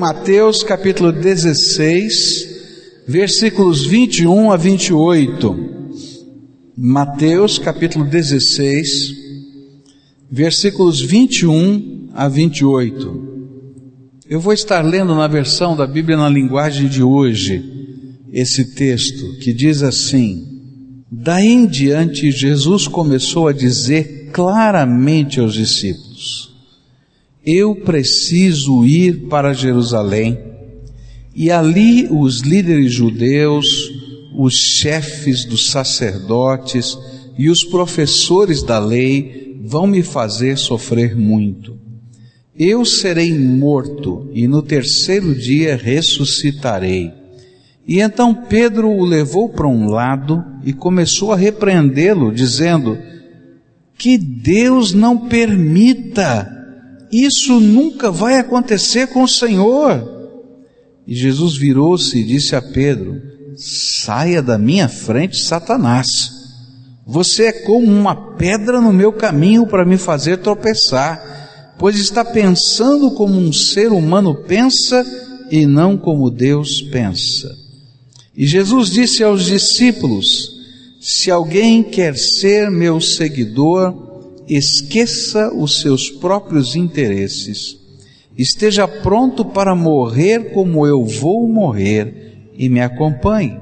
Mateus capítulo 16, versículos 21 a 28. Mateus capítulo 16, versículos 21 a 28. Eu vou estar lendo na versão da Bíblia na linguagem de hoje esse texto que diz assim: Daí em diante Jesus começou a dizer claramente aos discípulos: eu preciso ir para Jerusalém. E ali os líderes judeus, os chefes dos sacerdotes e os professores da lei vão me fazer sofrer muito. Eu serei morto e no terceiro dia ressuscitarei. E então Pedro o levou para um lado e começou a repreendê-lo, dizendo: Que Deus não permita isso nunca vai acontecer com o Senhor. E Jesus virou-se e disse a Pedro: Saia da minha frente, Satanás. Você é como uma pedra no meu caminho para me fazer tropeçar, pois está pensando como um ser humano pensa e não como Deus pensa. E Jesus disse aos discípulos: Se alguém quer ser meu seguidor, esqueça os seus próprios interesses, esteja pronto para morrer como eu vou morrer e me acompanhe.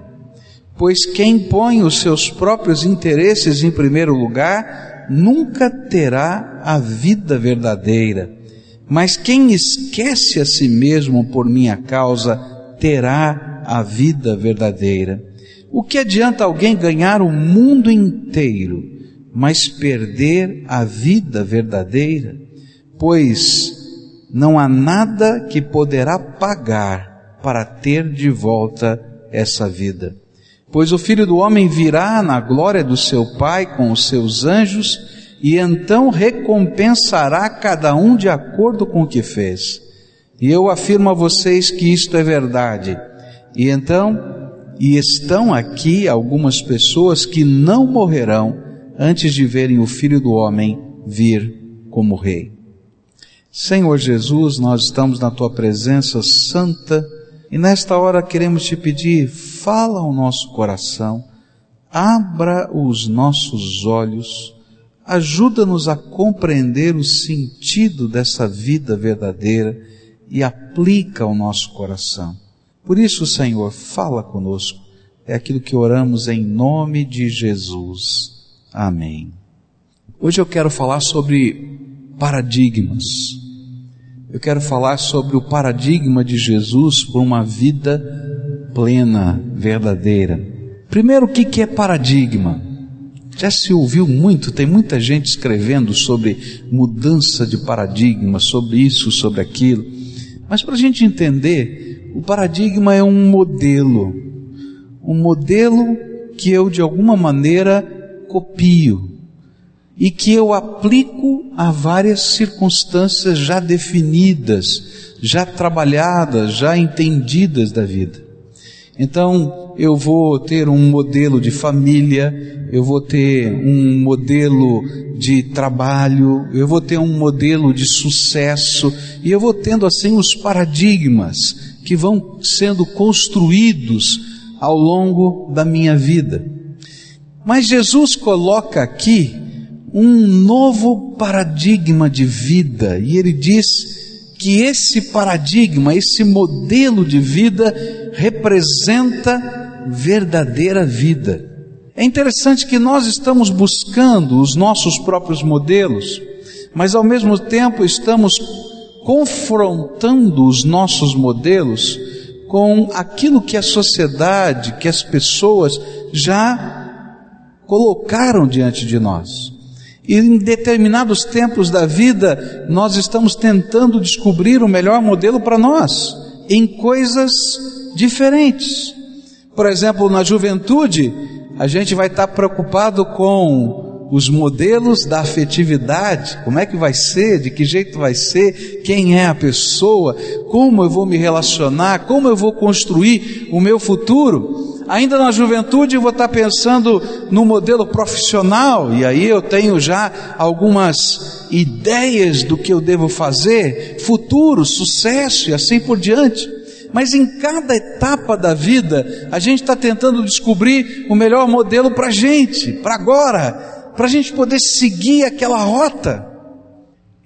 Pois quem põe os seus próprios interesses em primeiro lugar nunca terá a vida verdadeira, mas quem esquece a si mesmo por minha causa terá a vida verdadeira. O que adianta alguém ganhar o mundo inteiro? Mas perder a vida verdadeira, pois não há nada que poderá pagar para ter de volta essa vida. Pois o Filho do Homem virá na glória do seu Pai com os seus anjos e então recompensará cada um de acordo com o que fez. E eu afirmo a vocês que isto é verdade. E então, e estão aqui algumas pessoas que não morrerão antes de verem o Filho do Homem vir como Rei. Senhor Jesus, nós estamos na Tua presença santa e nesta hora queremos te pedir, fala ao nosso coração, abra os nossos olhos, ajuda-nos a compreender o sentido dessa vida verdadeira e aplica ao nosso coração. Por isso, Senhor, fala conosco. É aquilo que oramos em nome de Jesus. Amém. Hoje eu quero falar sobre paradigmas. Eu quero falar sobre o paradigma de Jesus para uma vida plena, verdadeira. Primeiro, o que é paradigma? Já se ouviu muito, tem muita gente escrevendo sobre mudança de paradigma, sobre isso, sobre aquilo. Mas para a gente entender, o paradigma é um modelo. Um modelo que eu, de alguma maneira, copio e que eu aplico a várias circunstâncias já definidas, já trabalhadas, já entendidas da vida. Então, eu vou ter um modelo de família, eu vou ter um modelo de trabalho, eu vou ter um modelo de sucesso, e eu vou tendo assim os paradigmas que vão sendo construídos ao longo da minha vida. Mas Jesus coloca aqui um novo paradigma de vida e ele diz que esse paradigma, esse modelo de vida representa verdadeira vida. É interessante que nós estamos buscando os nossos próprios modelos, mas ao mesmo tempo estamos confrontando os nossos modelos com aquilo que a sociedade, que as pessoas já colocaram diante de nós. E em determinados tempos da vida, nós estamos tentando descobrir o melhor modelo para nós, em coisas diferentes. Por exemplo, na juventude, a gente vai estar preocupado com os modelos da afetividade, como é que vai ser, de que jeito vai ser, quem é a pessoa, como eu vou me relacionar, como eu vou construir o meu futuro. ainda na juventude eu vou estar pensando no modelo profissional, e aí eu tenho já algumas ideias do que eu devo fazer, futuro, sucesso e assim por diante. Mas em cada etapa da vida, a gente está tentando descobrir o melhor modelo para a gente, para agora, para a gente poder seguir aquela rota.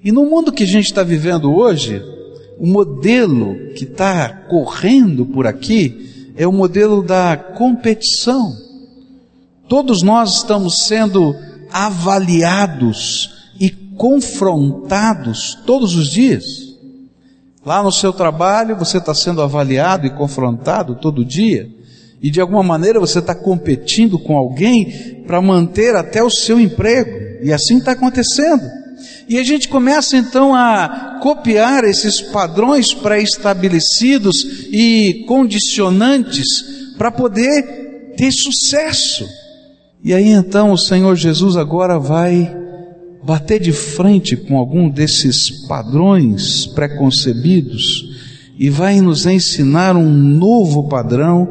E no mundo que a gente está vivendo hoje, o modelo que está correndo por aqui é o modelo da competição. Todos nós estamos sendo avaliados e confrontados todos os dias. Lá no seu trabalho você está sendo avaliado e confrontado todo dia, e de alguma maneira você está competindo com alguém para manter até o seu emprego, e assim está acontecendo. E a gente começa então a copiar esses padrões pré-estabelecidos e condicionantes para poder ter sucesso. E aí então o Senhor Jesus agora vai bater de frente com algum desses padrões preconcebidos e vai nos ensinar um novo padrão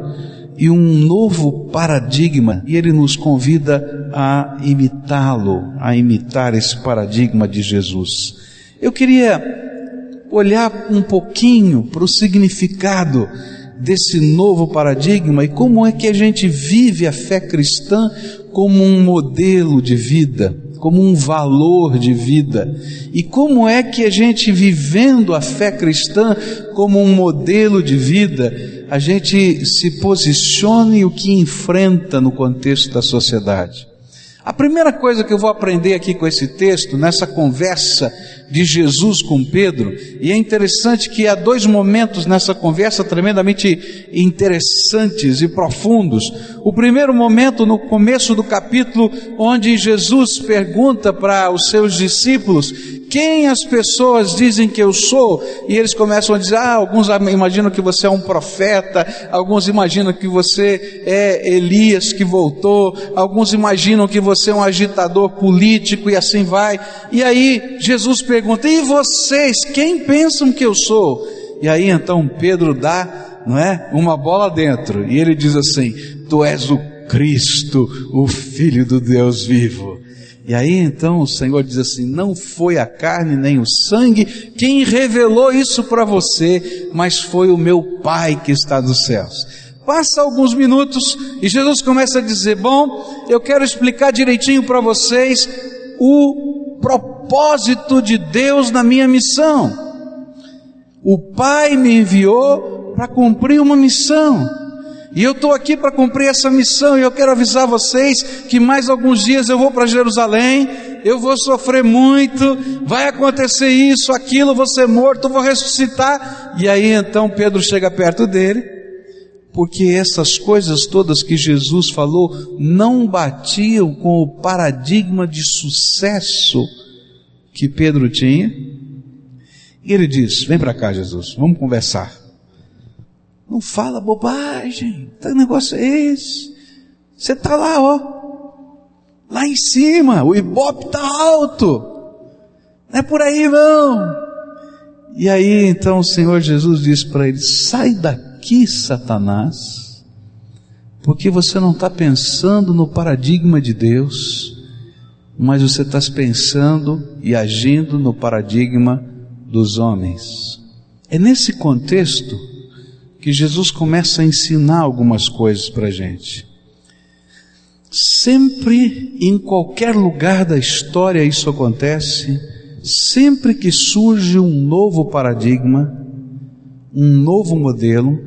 e um novo paradigma, e ele nos convida a imitá-lo, a imitar esse paradigma de Jesus. Eu queria olhar um pouquinho para o significado desse novo paradigma e como é que a gente vive a fé cristã como um modelo de vida como um valor de vida. E como é que a gente, vivendo a fé cristã como um modelo de vida, a gente se posiciona e o que enfrenta no contexto da sociedade? A primeira coisa que eu vou aprender aqui com esse texto, nessa conversa de Jesus com Pedro, e é interessante que há dois momentos nessa conversa tremendamente interessantes e profundos. O primeiro momento, no começo do capítulo, onde Jesus pergunta para os seus discípulos quem as pessoas dizem que eu sou, e eles começam a dizer: ah, alguns imaginam que você é um profeta, alguns imaginam que você é Elias que voltou, alguns imaginam que você é um agitador político e assim vai. E aí Jesus pergunta: e vocês, quem pensam que eu sou? E aí então Pedro dá, não é, uma bola dentro, e ele diz assim: Tu és o Cristo, o Filho do Deus vivo. E aí então o Senhor diz assim: Não foi a carne nem o sangue quem revelou isso para você, mas foi o meu Pai que está nos céus. Passa alguns minutos e Jesus começa a dizer: Bom, eu quero explicar direitinho para vocês o propósito de Deus na minha missão. O Pai me enviou para cumprir uma missão. E eu estou aqui para cumprir essa missão e eu quero avisar vocês que mais alguns dias eu vou para Jerusalém, eu vou sofrer muito, vai acontecer isso, aquilo, vou ser morto, vou ressuscitar. E aí então Pedro chega perto dele, porque essas coisas todas que Jesus falou não batiam com o paradigma de sucesso que Pedro tinha. E ele diz: Vem para cá, Jesus, vamos conversar. Não fala bobagem. Que negócio é esse? Você está lá, ó. Lá em cima, o ibope está alto. Não é por aí não. E aí então o Senhor Jesus diz para ele: sai daqui, Satanás, porque você não está pensando no paradigma de Deus, mas você está pensando e agindo no paradigma dos homens. É nesse contexto que Jesus começa a ensinar algumas coisas para a gente. Sempre, em qualquer lugar da história, isso acontece. Sempre que surge um novo paradigma, um novo modelo,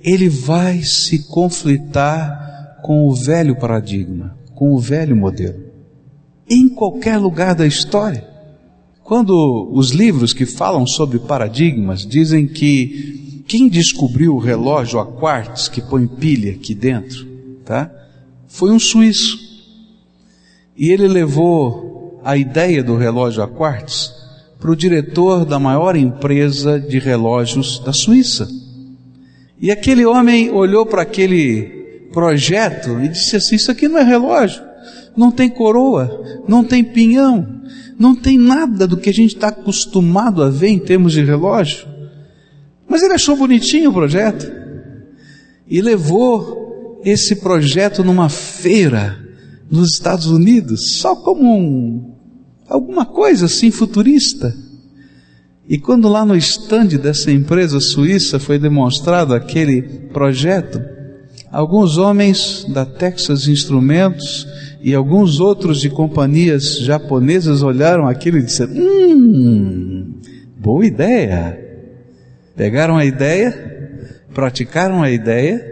ele vai se conflitar com o velho paradigma, com o velho modelo. Em qualquer lugar da história. Quando os livros que falam sobre paradigmas dizem que quem descobriu o relógio a quartz que põe pilha aqui dentro, tá? Foi um suíço. E ele levou a ideia do relógio a quartz para o diretor da maior empresa de relógios da Suíça. E aquele homem olhou para aquele projeto e disse assim: Isso aqui não é relógio, não tem coroa, não tem pinhão, não tem nada do que a gente está acostumado a ver em termos de relógio. Mas ele achou bonitinho o projeto e levou esse projeto numa feira nos Estados Unidos, só como um, alguma coisa assim futurista. E quando lá no estande dessa empresa suíça foi demonstrado aquele projeto, alguns homens da Texas Instrumentos e alguns outros de companhias japonesas olharam aquilo e disseram: Hum, boa ideia. Pegaram a ideia, praticaram a ideia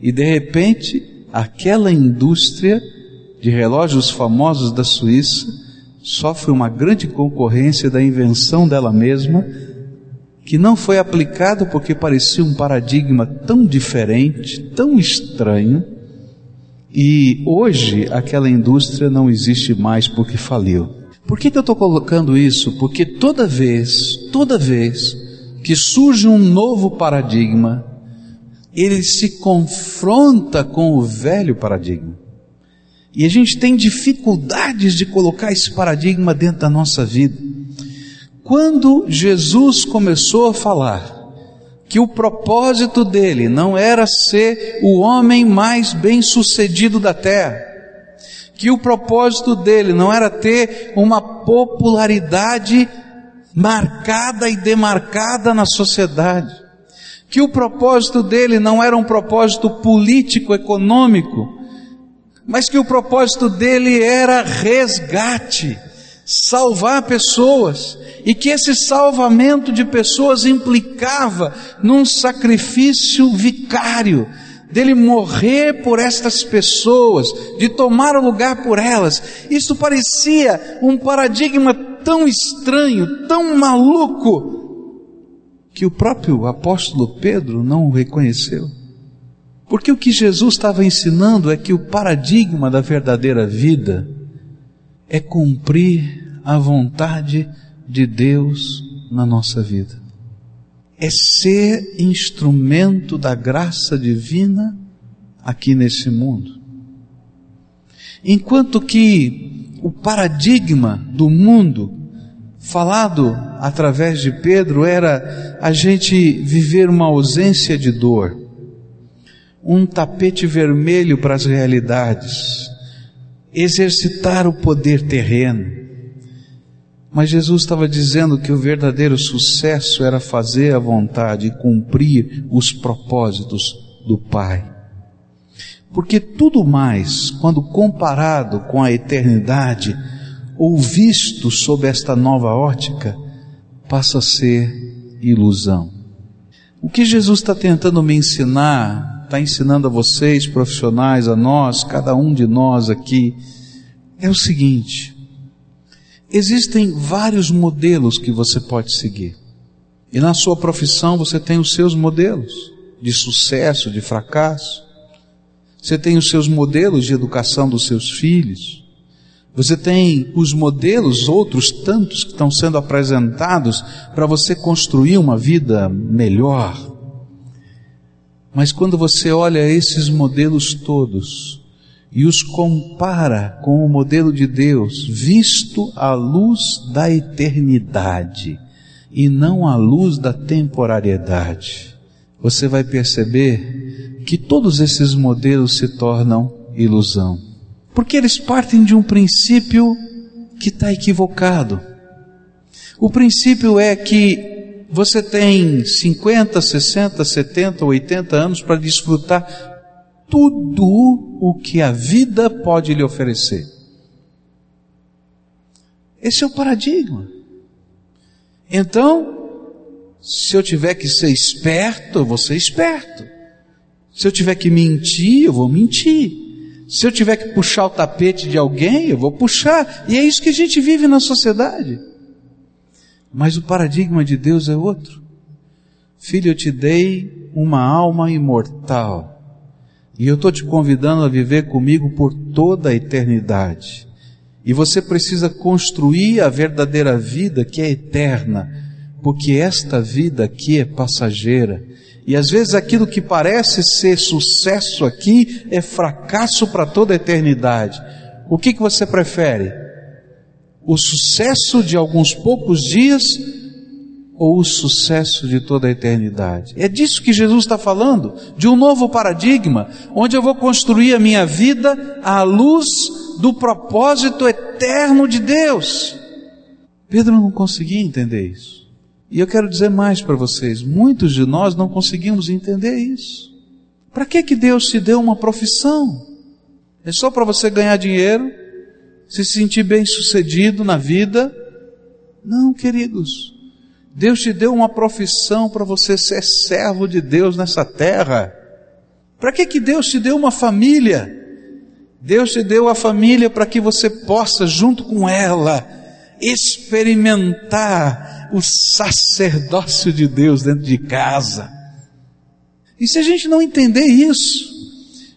e de repente aquela indústria de relógios famosos da Suíça sofre uma grande concorrência da invenção dela mesma, que não foi aplicado porque parecia um paradigma tão diferente, tão estranho, e hoje aquela indústria não existe mais porque faliu. Por que, que eu estou colocando isso? Porque toda vez, toda vez que surge um novo paradigma, ele se confronta com o velho paradigma. E a gente tem dificuldades de colocar esse paradigma dentro da nossa vida. Quando Jesus começou a falar que o propósito dele não era ser o homem mais bem-sucedido da terra, que o propósito dele não era ter uma popularidade marcada e demarcada na sociedade, que o propósito dele não era um propósito político, econômico, mas que o propósito dele era resgate, salvar pessoas, e que esse salvamento de pessoas implicava num sacrifício vicário, dele morrer por estas pessoas, de tomar o lugar por elas. Isso parecia um paradigma tão estranho, tão maluco, que o próprio apóstolo Pedro não o reconheceu. Porque o que Jesus estava ensinando é que o paradigma da verdadeira vida é cumprir a vontade de Deus na nossa vida. É ser instrumento da graça divina aqui nesse mundo. Enquanto que o paradigma do mundo falado através de Pedro era a gente viver uma ausência de dor um tapete vermelho para as realidades, exercitar o poder terreno. Mas Jesus estava dizendo que o verdadeiro sucesso era fazer a vontade e cumprir os propósitos do Pai. Porque tudo mais, quando comparado com a eternidade, ou visto sob esta nova ótica, passa a ser ilusão. O que Jesus está tentando me ensinar está ensinando a vocês, profissionais, a nós, cada um de nós aqui, é o seguinte: existem vários modelos que você pode seguir. E na sua profissão você tem os seus modelos de sucesso, de fracasso. Você tem os seus modelos de educação dos seus filhos. Você tem os modelos, outros tantos que estão sendo apresentados para você construir uma vida melhor. Mas quando você olha esses modelos todos e os compara com o modelo de Deus, visto à luz da eternidade e não à luz da temporariedade, você vai perceber que todos esses modelos se tornam ilusão. Porque eles partem de um princípio que está equivocado. O princípio é que você tem 50, 60, 70, 80 anos para desfrutar tudo o que a vida pode lhe oferecer. Esse é o paradigma. Então, se eu tiver que ser esperto, eu vou ser esperto. Se eu tiver que mentir, eu vou mentir. Se eu tiver que puxar o tapete de alguém, eu vou puxar. E é isso que a gente vive na sociedade. Mas o paradigma de Deus é outro. Filho, eu te dei uma alma imortal. E eu estou te convidando a viver comigo por toda a eternidade. E você precisa construir a verdadeira vida que é eterna, porque esta vida aqui é passageira. E às vezes aquilo que parece ser sucesso aqui é fracasso para toda a eternidade. O que, que você prefere? o sucesso de alguns poucos dias ou o sucesso de toda a eternidade? É disso que Jesus está falando, de um novo paradigma, onde eu vou construir a minha vida à luz do propósito eterno de Deus. Pedro não conseguia entender isso. E eu quero dizer mais para vocês: muitos de nós não conseguimos entender isso. Para que que Deus te deu uma profissão? É só para você ganhar dinheiro, se sentir bem sucedido na vida? Não, queridos. Deus te deu uma profissão para você ser servo de Deus nessa terra. Para que que Deus te deu uma família? Deus te deu a família para que você possa, junto com ela, experimentar o sacerdócio de Deus dentro de casa. E se a gente não entender isso,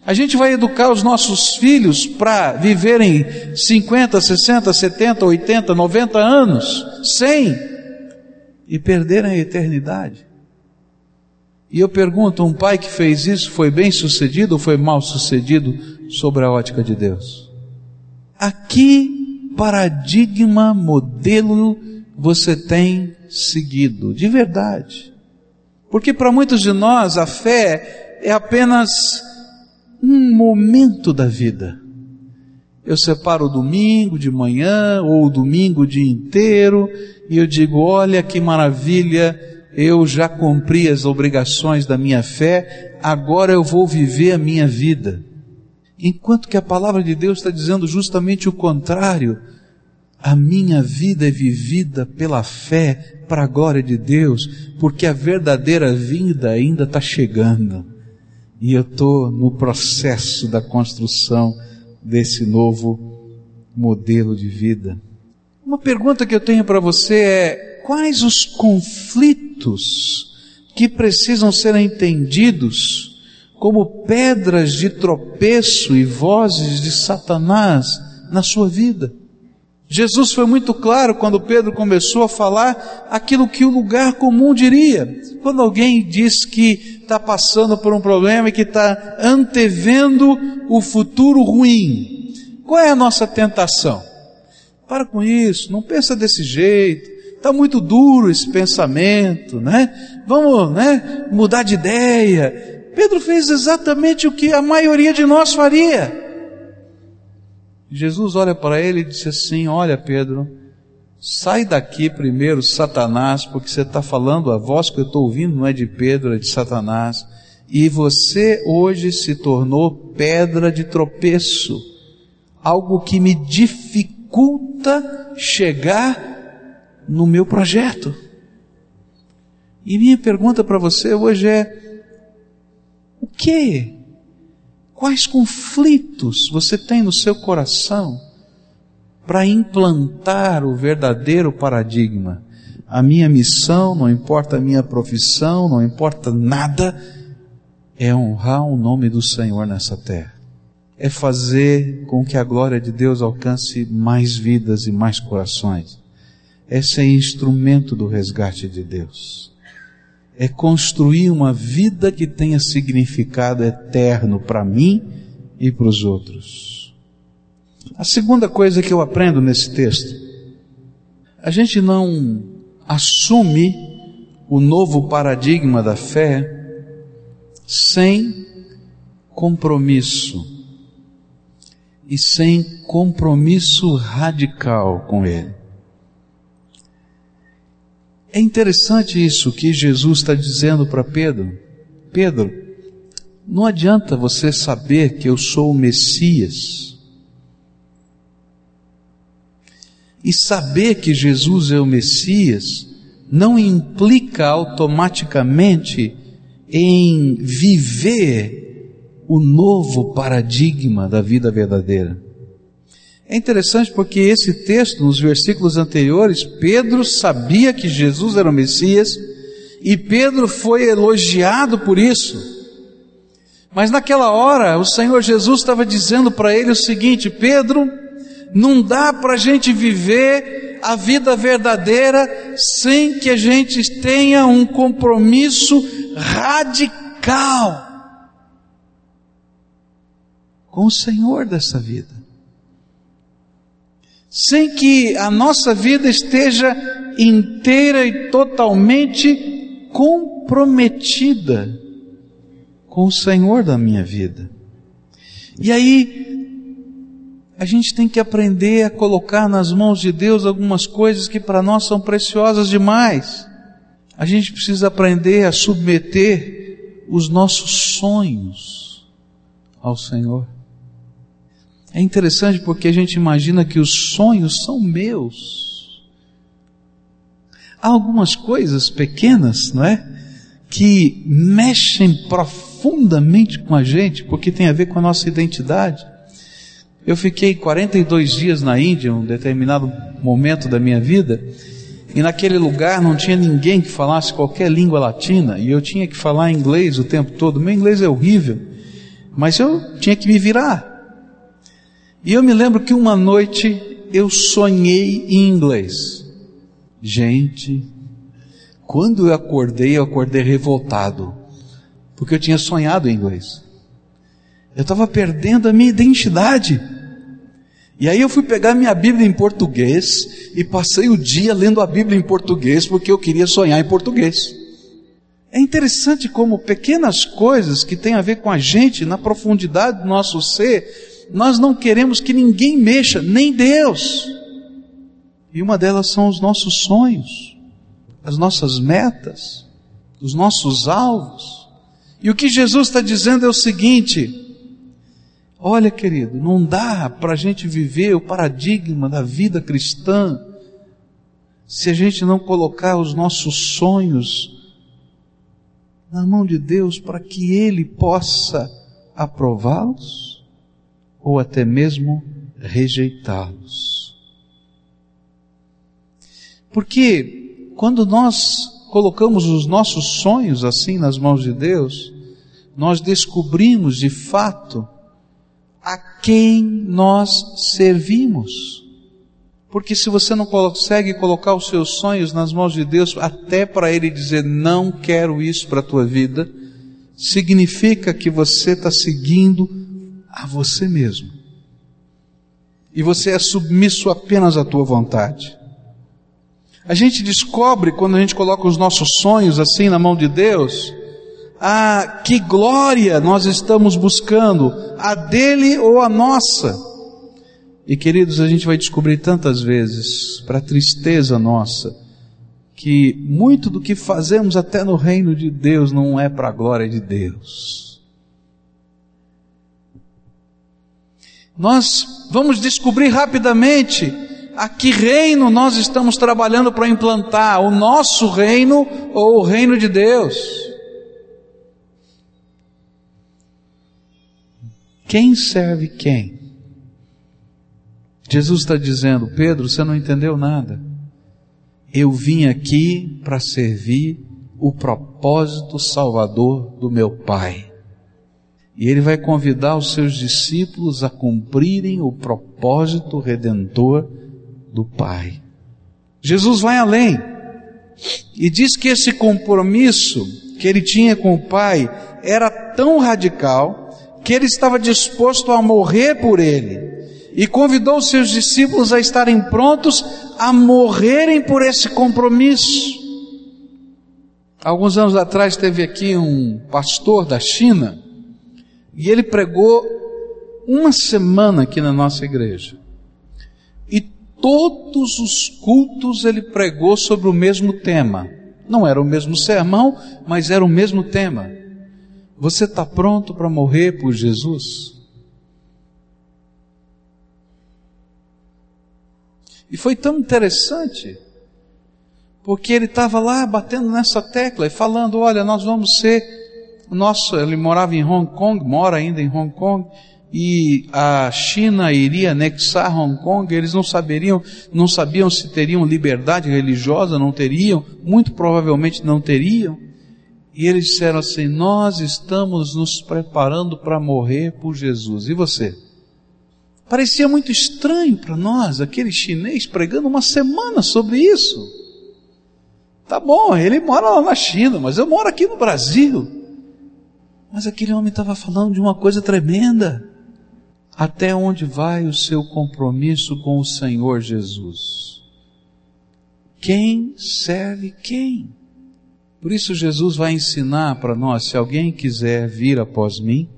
a gente vai educar os nossos filhos para viverem 50, 60, 70, 80, 90 anos, 100, e perderem a eternidade. E eu pergunto: um pai que fez isso foi bem sucedido ou foi mal sucedido sobre a ótica de Deus? Aqui, paradigma, modelo você tem seguido, de verdade. Porque para muitos de nós a fé é apenas um momento da vida. Eu separo o domingo de manhã ou o domingo o dia inteiro e eu digo: olha que maravilha, eu já cumpri as obrigações da minha fé, agora eu vou viver a minha vida. Enquanto que a palavra de Deus está dizendo justamente o contrário. A minha vida é vivida pela fé para a glória de Deus, porque a verdadeira vida ainda está chegando. E eu estou no processo da construção desse novo modelo de vida. Uma pergunta que eu tenho para você é: quais os conflitos que precisam ser entendidos como pedras de tropeço e vozes de Satanás na sua vida? Jesus foi muito claro quando Pedro começou a falar aquilo que o lugar comum diria. Quando alguém diz que está passando por um problema e que está antevendo o futuro ruim, qual é a nossa tentação? Para com isso, não pensa desse jeito. Está muito duro esse pensamento, né? Vamos, né? Mudar de ideia. Pedro fez exatamente o que a maioria de nós faria. Jesus olha para ele e disse assim: Olha, Pedro, sai daqui primeiro, Satanás, porque você está falando, a voz que eu estou ouvindo não é de Pedro, é de Satanás. E você hoje se tornou pedra de tropeço, algo que me dificulta chegar no meu projeto. E minha pergunta para você hoje é: que? Quais conflitos você tem no seu coração para implantar o verdadeiro paradigma? A minha missão, não importa a minha profissão, não importa nada, é honrar o nome do Senhor nessa terra é fazer com que a glória de Deus alcance mais vidas e mais corações. É ser instrumento do resgate de Deus. É construir uma vida que tenha significado eterno para mim e para os outros. A segunda coisa que eu aprendo nesse texto, a gente não assume o novo paradigma da fé sem compromisso e sem compromisso radical com Ele. É interessante isso que Jesus está dizendo para Pedro. Pedro, não adianta você saber que eu sou o Messias e saber que Jesus é o Messias não implica automaticamente em viver o novo paradigma da vida verdadeira. É interessante porque esse texto, nos versículos anteriores, Pedro sabia que Jesus era o Messias e Pedro foi elogiado por isso. Mas naquela hora, o Senhor Jesus estava dizendo para ele o seguinte: Pedro, não dá para a gente viver a vida verdadeira sem que a gente tenha um compromisso radical com o Senhor dessa vida. Sem que a nossa vida esteja inteira e totalmente comprometida com o Senhor da minha vida. E aí, a gente tem que aprender a colocar nas mãos de Deus algumas coisas que para nós são preciosas demais. A gente precisa aprender a submeter os nossos sonhos ao Senhor. É interessante porque a gente imagina que os sonhos são meus. Há algumas coisas pequenas, não é? Que mexem profundamente com a gente, porque tem a ver com a nossa identidade. Eu fiquei 42 dias na Índia, um determinado momento da minha vida, e naquele lugar não tinha ninguém que falasse qualquer língua latina, e eu tinha que falar inglês o tempo todo. Meu inglês é horrível, mas eu tinha que me virar. E eu me lembro que uma noite eu sonhei em inglês. Gente, quando eu acordei, eu acordei revoltado, porque eu tinha sonhado em inglês. Eu estava perdendo a minha identidade. E aí eu fui pegar minha Bíblia em português e passei o dia lendo a Bíblia em português porque eu queria sonhar em português. É interessante como pequenas coisas que têm a ver com a gente, na profundidade do nosso ser, nós não queremos que ninguém mexa, nem Deus. E uma delas são os nossos sonhos, as nossas metas, os nossos alvos. E o que Jesus está dizendo é o seguinte: olha, querido, não dá para a gente viver o paradigma da vida cristã se a gente não colocar os nossos sonhos na mão de Deus para que Ele possa aprová-los ou até mesmo rejeitá-los. Porque quando nós colocamos os nossos sonhos assim nas mãos de Deus, nós descobrimos de fato a quem nós servimos. Porque se você não consegue colocar os seus sonhos nas mãos de Deus, até para Ele dizer não quero isso para a tua vida, significa que você está seguindo a você mesmo. E você é submisso apenas à tua vontade. A gente descobre quando a gente coloca os nossos sonhos assim na mão de Deus, ah, que glória nós estamos buscando, a dele ou a nossa. E queridos, a gente vai descobrir tantas vezes, para tristeza nossa, que muito do que fazemos até no reino de Deus não é para a glória de Deus nós vamos descobrir rapidamente a que reino nós estamos trabalhando para implantar, o nosso reino ou o reino de Deus. Quem serve quem? Jesus está dizendo, Pedro, você não entendeu nada. Eu vim aqui para servir o propósito salvador do meu Pai. E ele vai convidar os seus discípulos a cumprirem o propósito redentor do Pai. Jesus vai além e diz que esse compromisso que ele tinha com o Pai era tão radical que ele estava disposto a morrer por ele e convidou os seus discípulos a estarem prontos a morrerem por esse compromisso. Alguns anos atrás teve aqui um pastor da China e ele pregou uma semana aqui na nossa igreja. E todos os cultos ele pregou sobre o mesmo tema. Não era o mesmo sermão, mas era o mesmo tema. Você está pronto para morrer por Jesus? E foi tão interessante, porque ele estava lá batendo nessa tecla e falando: olha, nós vamos ser nosso, ele morava em Hong Kong, mora ainda em Hong Kong, e a China iria anexar Hong Kong, eles não saberiam, não sabiam se teriam liberdade religiosa, não teriam, muito provavelmente não teriam. E eles disseram assim: Nós estamos nos preparando para morrer por Jesus. E você? Parecia muito estranho para nós, aquele chinês pregando uma semana sobre isso. Tá bom, ele mora lá na China, mas eu moro aqui no Brasil. Mas aquele homem estava falando de uma coisa tremenda. Até onde vai o seu compromisso com o Senhor Jesus? Quem serve quem? Por isso, Jesus vai ensinar para nós: se alguém quiser vir após mim,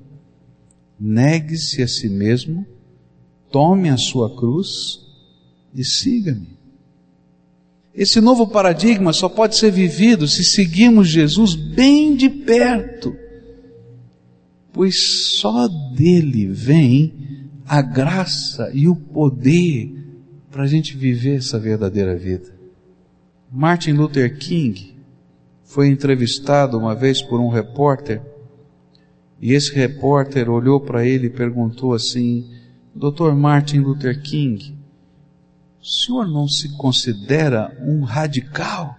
negue-se a si mesmo, tome a sua cruz e siga-me. Esse novo paradigma só pode ser vivido se seguirmos Jesus bem de perto, pois só dele vem a graça e o poder para a gente viver essa verdadeira vida. Martin Luther King foi entrevistado uma vez por um repórter e esse repórter olhou para ele e perguntou assim: Dr. Martin Luther King, o senhor não se considera um radical?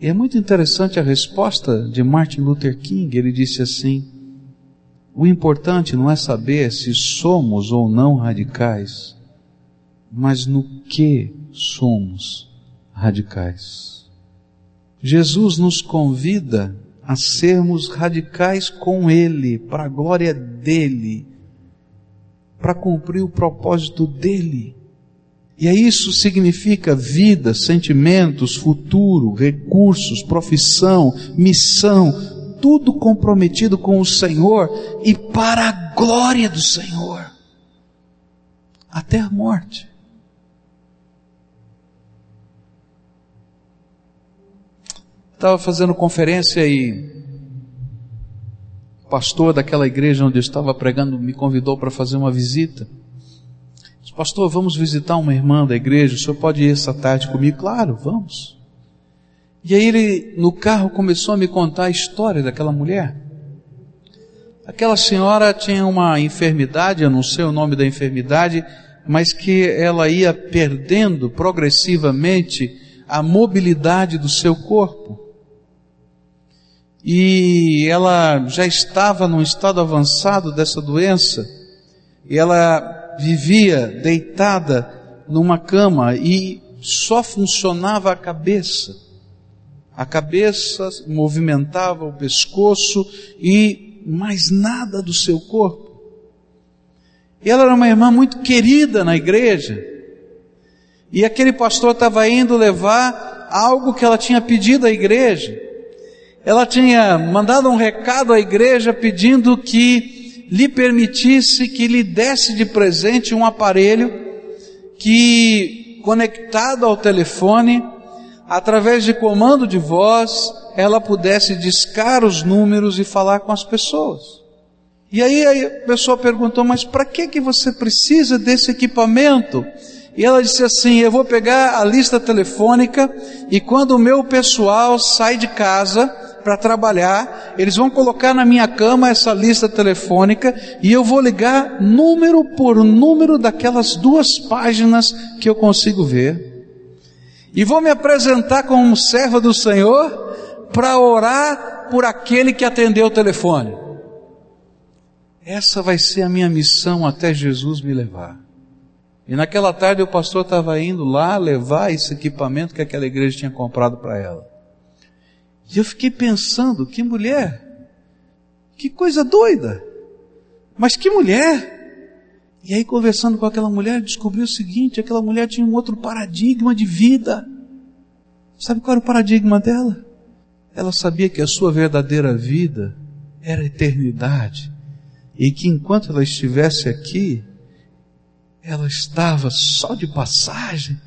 E é muito interessante a resposta de Martin Luther King. Ele disse assim: O importante não é saber se somos ou não radicais, mas no que somos radicais. Jesus nos convida a sermos radicais com Ele, para a glória dEle, para cumprir o propósito dEle. E isso significa vida, sentimentos, futuro, recursos, profissão, missão, tudo comprometido com o Senhor e para a glória do Senhor, até a morte. Estava fazendo conferência e o pastor daquela igreja onde eu estava pregando me convidou para fazer uma visita. Pastor, vamos visitar uma irmã da igreja, o senhor pode ir essa tarde comigo? Claro, vamos. E aí ele, no carro, começou a me contar a história daquela mulher. Aquela senhora tinha uma enfermidade, eu não sei o nome da enfermidade, mas que ela ia perdendo progressivamente a mobilidade do seu corpo. E ela já estava num estado avançado dessa doença, e ela vivia deitada numa cama e só funcionava a cabeça. A cabeça movimentava o pescoço e mais nada do seu corpo. E ela era uma irmã muito querida na igreja. E aquele pastor estava indo levar algo que ela tinha pedido à igreja. Ela tinha mandado um recado à igreja pedindo que lhe permitisse que lhe desse de presente um aparelho que, conectado ao telefone, através de comando de voz, ela pudesse discar os números e falar com as pessoas. E aí a pessoa perguntou, mas para que que você precisa desse equipamento? E ela disse assim: Eu vou pegar a lista telefônica e quando o meu pessoal sai de casa, para trabalhar, eles vão colocar na minha cama essa lista telefônica e eu vou ligar número por número daquelas duas páginas que eu consigo ver. E vou me apresentar como serva do Senhor para orar por aquele que atendeu o telefone. Essa vai ser a minha missão até Jesus me levar. E naquela tarde o pastor estava indo lá levar esse equipamento que aquela igreja tinha comprado para ela. E eu fiquei pensando, que mulher, que coisa doida, mas que mulher. E aí, conversando com aquela mulher, descobri o seguinte: aquela mulher tinha um outro paradigma de vida. Sabe qual era o paradigma dela? Ela sabia que a sua verdadeira vida era a eternidade. E que enquanto ela estivesse aqui, ela estava só de passagem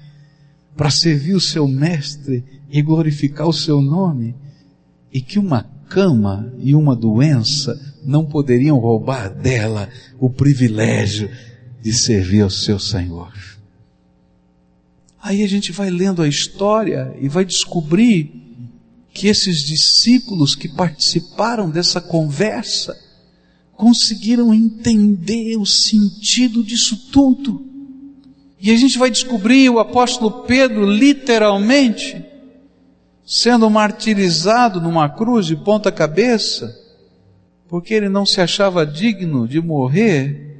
para servir o seu mestre e glorificar o seu nome e que uma cama e uma doença não poderiam roubar dela o privilégio de servir ao seu Senhor. Aí a gente vai lendo a história e vai descobrir que esses discípulos que participaram dessa conversa conseguiram entender o sentido disso tudo. E a gente vai descobrir o apóstolo Pedro literalmente sendo martirizado numa cruz de ponta cabeça, porque ele não se achava digno de morrer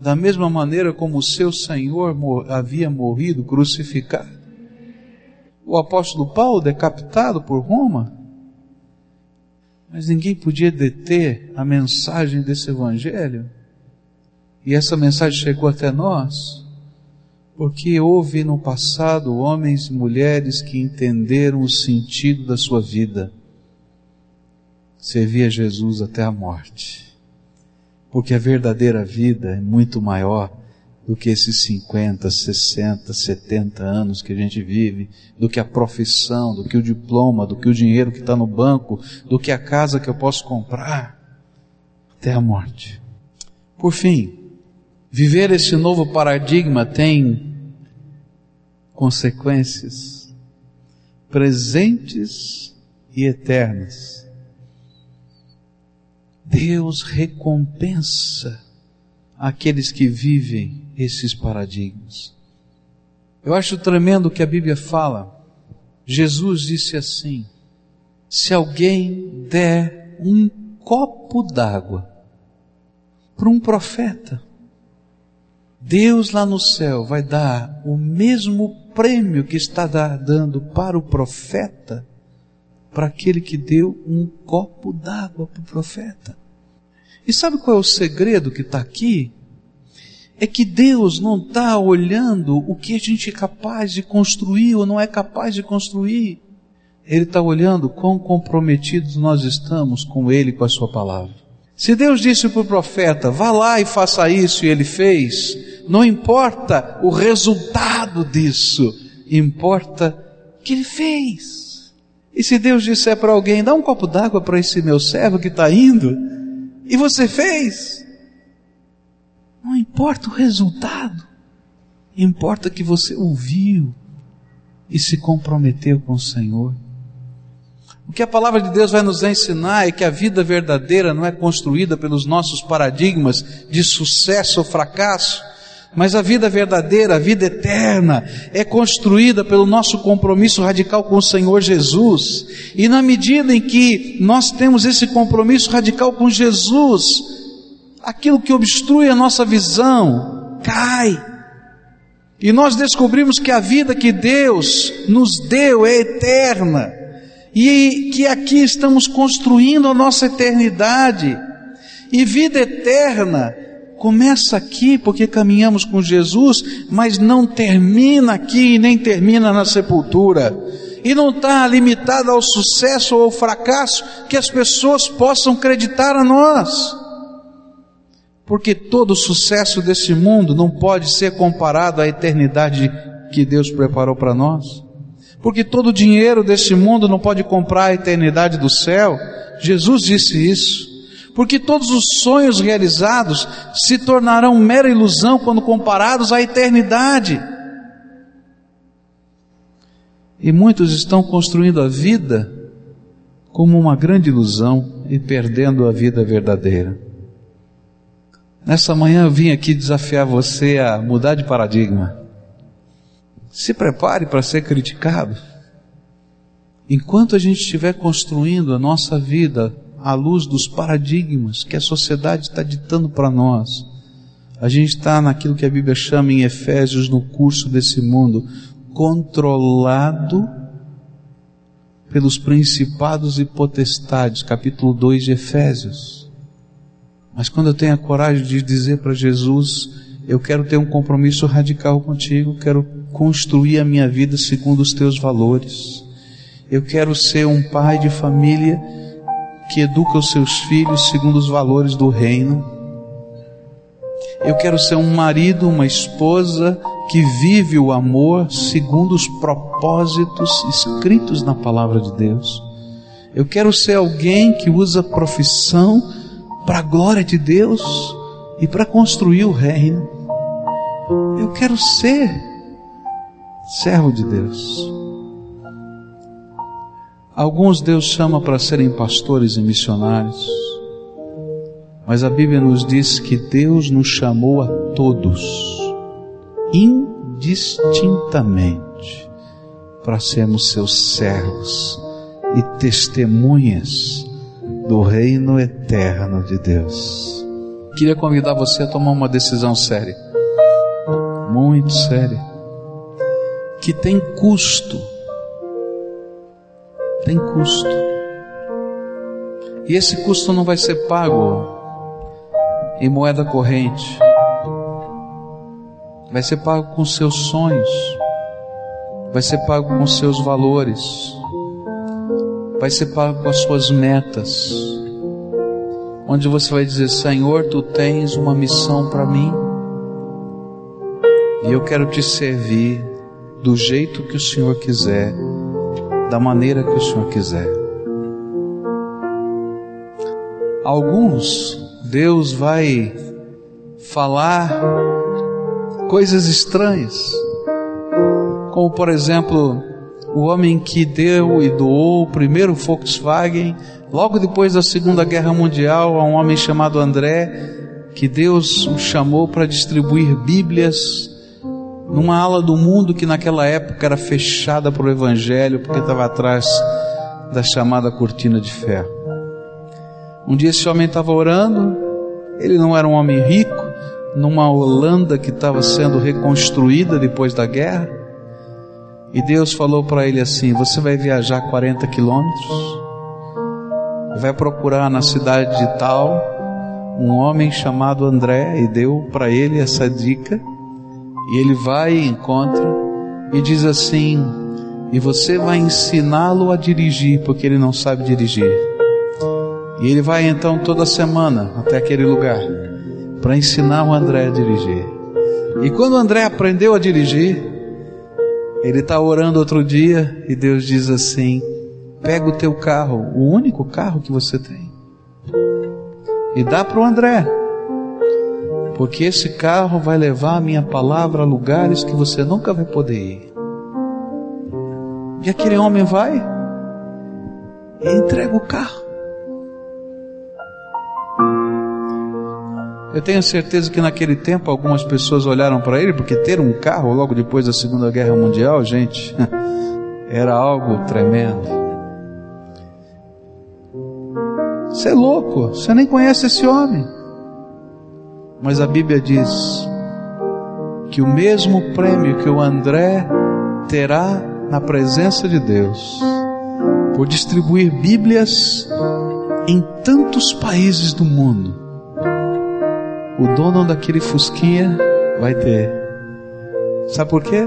da mesma maneira como o seu Senhor havia morrido crucificado. O apóstolo Paulo decapitado por Roma, mas ninguém podia deter a mensagem desse evangelho. E essa mensagem chegou até nós porque houve no passado homens e mulheres que entenderam o sentido da sua vida. Servia Jesus até a morte. Porque a verdadeira vida é muito maior do que esses 50, 60, 70 anos que a gente vive, do que a profissão, do que o diploma, do que o dinheiro que está no banco, do que a casa que eu posso comprar, até a morte. Por fim, viver esse novo paradigma tem consequências presentes e eternas. Deus recompensa aqueles que vivem esses paradigmas. Eu acho tremendo que a Bíblia fala. Jesus disse assim: se alguém der um copo d'água para um profeta, Deus lá no céu vai dar o mesmo prêmio que está dando para o profeta, para aquele que deu um copo d'água para o profeta. E sabe qual é o segredo que está aqui? É que Deus não está olhando o que a gente é capaz de construir ou não é capaz de construir. Ele está olhando quão comprometidos nós estamos com Ele, com a Sua palavra. Se Deus disse para o profeta, vá lá e faça isso, e ele fez, não importa o resultado disso, importa que ele fez. E se Deus disser para alguém, dá um copo d'água para esse meu servo que está indo, e você fez, não importa o resultado, importa que você ouviu e se comprometeu com o Senhor. O que a palavra de Deus vai nos ensinar é que a vida verdadeira não é construída pelos nossos paradigmas de sucesso ou fracasso, mas a vida verdadeira, a vida eterna, é construída pelo nosso compromisso radical com o Senhor Jesus. E na medida em que nós temos esse compromisso radical com Jesus, aquilo que obstrui a nossa visão cai. E nós descobrimos que a vida que Deus nos deu é eterna. E que aqui estamos construindo a nossa eternidade. E vida eterna começa aqui porque caminhamos com Jesus, mas não termina aqui nem termina na sepultura. E não está limitada ao sucesso ou ao fracasso que as pessoas possam acreditar a nós. Porque todo o sucesso desse mundo não pode ser comparado à eternidade que Deus preparou para nós. Porque todo o dinheiro desse mundo não pode comprar a eternidade do céu. Jesus disse isso porque todos os sonhos realizados se tornarão mera ilusão quando comparados à eternidade. E muitos estão construindo a vida como uma grande ilusão e perdendo a vida verdadeira. Nessa manhã eu vim aqui desafiar você a mudar de paradigma. Se prepare para ser criticado. Enquanto a gente estiver construindo a nossa vida à luz dos paradigmas que a sociedade está ditando para nós. A gente está naquilo que a Bíblia chama em Efésios, no curso desse mundo, controlado pelos principados e potestades, capítulo 2 de Efésios. Mas quando eu tenho a coragem de dizer para Jesus, eu quero ter um compromisso radical contigo, quero construir a minha vida segundo os teus valores. Eu quero ser um pai de família que educa os seus filhos segundo os valores do reino. Eu quero ser um marido, uma esposa que vive o amor segundo os propósitos escritos na palavra de Deus. Eu quero ser alguém que usa profissão para a glória de Deus e para construir o reino. Eu quero ser servo de Deus. Alguns Deus chama para serem pastores e missionários, mas a Bíblia nos diz que Deus nos chamou a todos, indistintamente, para sermos seus servos e testemunhas do reino eterno de Deus. Queria convidar você a tomar uma decisão séria, muito séria, que tem custo tem custo. E esse custo não vai ser pago em moeda corrente, vai ser pago com seus sonhos, vai ser pago com seus valores, vai ser pago com as suas metas, onde você vai dizer: Senhor, tu tens uma missão para mim. E eu quero te servir do jeito que o Senhor quiser, da maneira que o Senhor quiser. Alguns, Deus vai falar coisas estranhas, como por exemplo, o homem que deu e doou o primeiro Volkswagen, logo depois da Segunda Guerra Mundial, a um homem chamado André, que Deus o chamou para distribuir Bíblias numa ala do mundo que naquela época era fechada para o Evangelho, porque estava atrás da chamada cortina de ferro. Um dia esse homem estava orando, ele não era um homem rico, numa Holanda que estava sendo reconstruída depois da guerra, e Deus falou para ele assim: Você vai viajar 40 quilômetros, vai procurar na cidade de tal um homem chamado André, e deu para ele essa dica e ele vai e encontra e diz assim: e você vai ensiná-lo a dirigir, porque ele não sabe dirigir. E ele vai então toda semana até aquele lugar para ensinar o André a dirigir. E quando o André aprendeu a dirigir, ele está orando outro dia e Deus diz assim: pega o teu carro, o único carro que você tem, e dá para o André porque esse carro vai levar a minha palavra a lugares que você nunca vai poder ir. E aquele homem vai e entrega o carro. Eu tenho certeza que naquele tempo algumas pessoas olharam para ele, porque ter um carro logo depois da Segunda Guerra Mundial, gente, era algo tremendo. Você é louco, você nem conhece esse homem. Mas a Bíblia diz que o mesmo prêmio que o André terá na presença de Deus por distribuir Bíblias em tantos países do mundo, o dono daquele Fusquinha vai ter. Sabe por quê?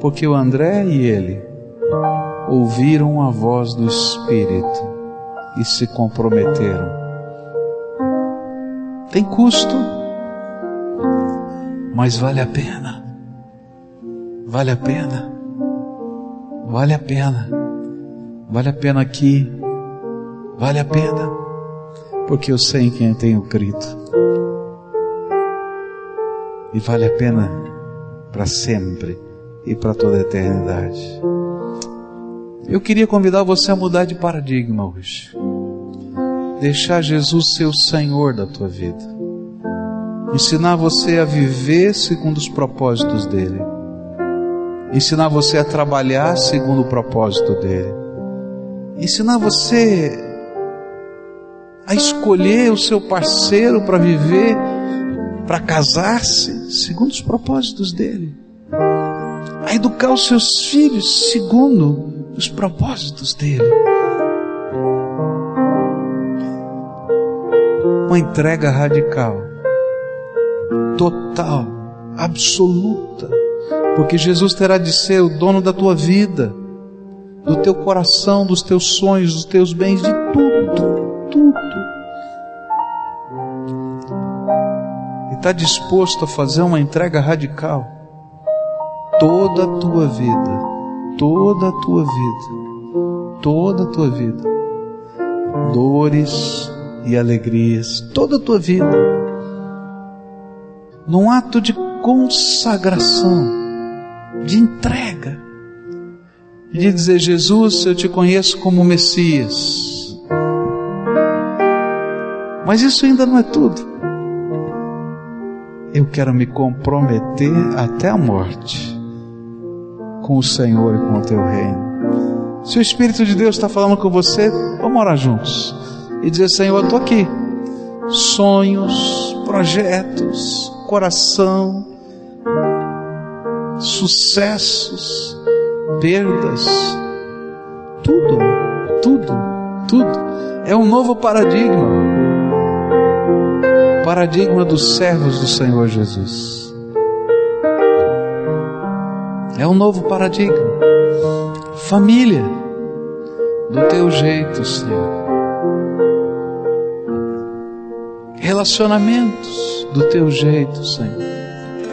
Porque o André e ele ouviram a voz do Espírito e se comprometeram tem custo, mas vale a pena. Vale a pena. Vale a pena. Vale a pena aqui. Vale a pena. Porque eu sei em quem tenho crido. E vale a pena para sempre e para toda a eternidade. Eu queria convidar você a mudar de paradigma hoje deixar Jesus ser o Senhor da tua vida, ensinar você a viver segundo os propósitos dele, ensinar você a trabalhar segundo o propósito dele, ensinar você a escolher o seu parceiro para viver, para casar-se segundo os propósitos dele, a educar os seus filhos segundo os propósitos dele. Uma entrega radical, total, absoluta, porque Jesus terá de ser o dono da tua vida, do teu coração, dos teus sonhos, dos teus bens, de tudo, tudo. E está disposto a fazer uma entrega radical, toda a tua vida, toda a tua vida, toda a tua vida, dores, e alegrias toda a tua vida, num ato de consagração, de entrega, de dizer: Jesus, eu te conheço como Messias. Mas isso ainda não é tudo. Eu quero me comprometer até a morte com o Senhor e com o teu reino. Se o Espírito de Deus está falando com você, vamos orar juntos e dizer: Senhor, eu estou aqui. Sonhos, projetos, coração, sucessos, perdas, tudo, tudo, tudo. É um novo paradigma paradigma dos servos do Senhor Jesus. É um novo paradigma. Família, do teu jeito, Senhor. Relacionamentos do teu jeito, Senhor.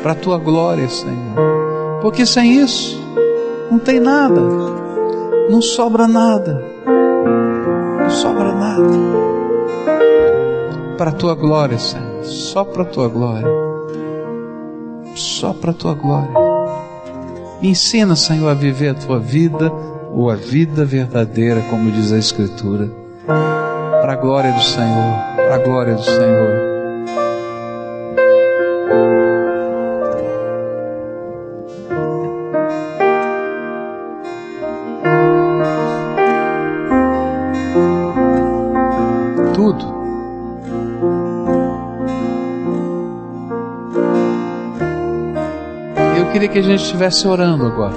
Para a tua glória, Senhor. Porque sem isso, não tem nada, não sobra nada, não sobra nada. Para a tua glória, Senhor. Só para a tua glória. Só para a tua glória. Ensina, Senhor, a viver a tua vida ou a vida verdadeira, como diz a Escritura, para a glória do Senhor, para a glória do Senhor. queria que a gente estivesse orando agora.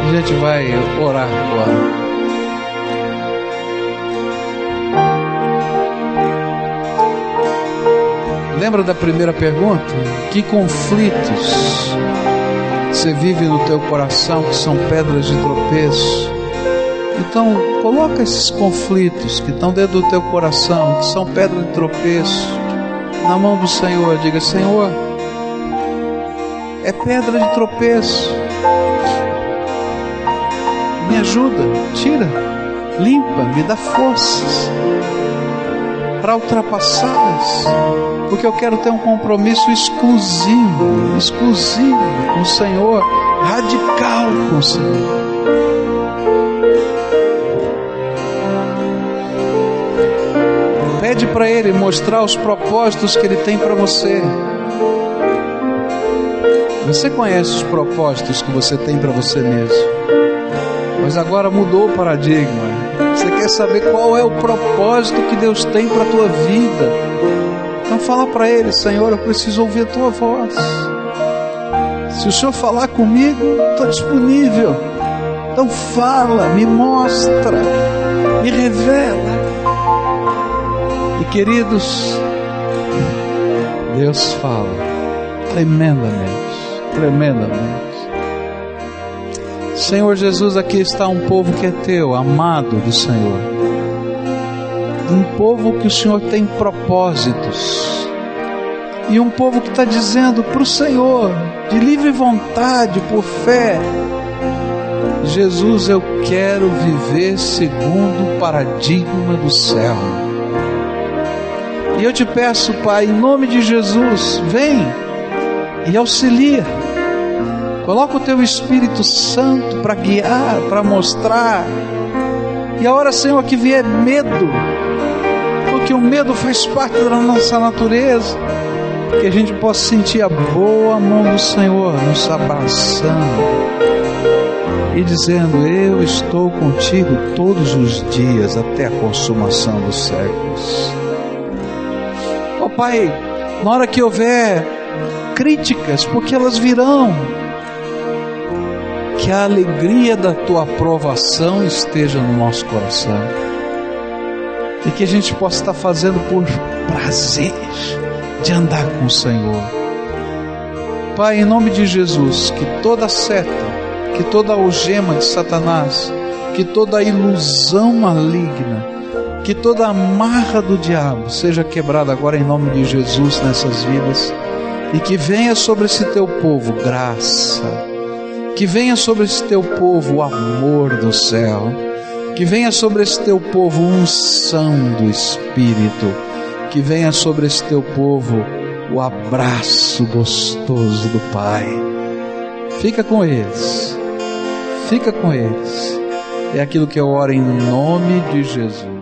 A gente vai orar agora. Lembra da primeira pergunta? Que conflitos você vive no teu coração que são pedras de tropeço? Então, coloca esses conflitos que estão dentro do teu coração, que são pedras de tropeço na mão do Senhor. Diga: Senhor, é pedra de tropeço. Me ajuda, tira, limpa, me dá forças para ultrapassá-las, porque eu quero ter um compromisso exclusivo, exclusivo com o Senhor, radical com o Senhor. Pede para Ele mostrar os propósitos que Ele tem para você. Você conhece os propósitos que você tem para você mesmo, mas agora mudou o paradigma. Quer saber qual é o propósito que Deus tem para a tua vida? Então fala para Ele, Senhor, eu preciso ouvir a tua voz. Se o Senhor falar comigo, estou disponível. Então fala, me mostra, me revela. Queridos, Deus fala tremendamente, tremendamente. Senhor Jesus, aqui está um povo que é teu, amado do Senhor. Um povo que o Senhor tem propósitos. E um povo que está dizendo para o Senhor, de livre vontade, por fé, Jesus, eu quero viver segundo o paradigma do céu. E eu te peço, Pai, em nome de Jesus, vem e auxilia. Coloca o teu Espírito Santo para guiar, para mostrar. E a hora, Senhor, que vier medo, porque o medo faz parte da nossa natureza, que a gente possa sentir a boa mão do Senhor nos abraçando e dizendo: Eu estou contigo todos os dias até a consumação dos séculos. Pai, na hora que houver críticas, porque elas virão, que a alegria da tua aprovação esteja no nosso coração e que a gente possa estar fazendo por prazer de andar com o Senhor. Pai, em nome de Jesus, que toda seta, que toda algema de Satanás, que toda ilusão maligna, que toda amarra do diabo seja quebrada agora em nome de Jesus nessas vidas e que venha sobre esse teu povo graça, que venha sobre esse teu povo o amor do céu, que venha sobre esse teu povo unção do Espírito, que venha sobre esse teu povo o abraço gostoso do Pai. Fica com eles, fica com eles. É aquilo que eu oro em nome de Jesus.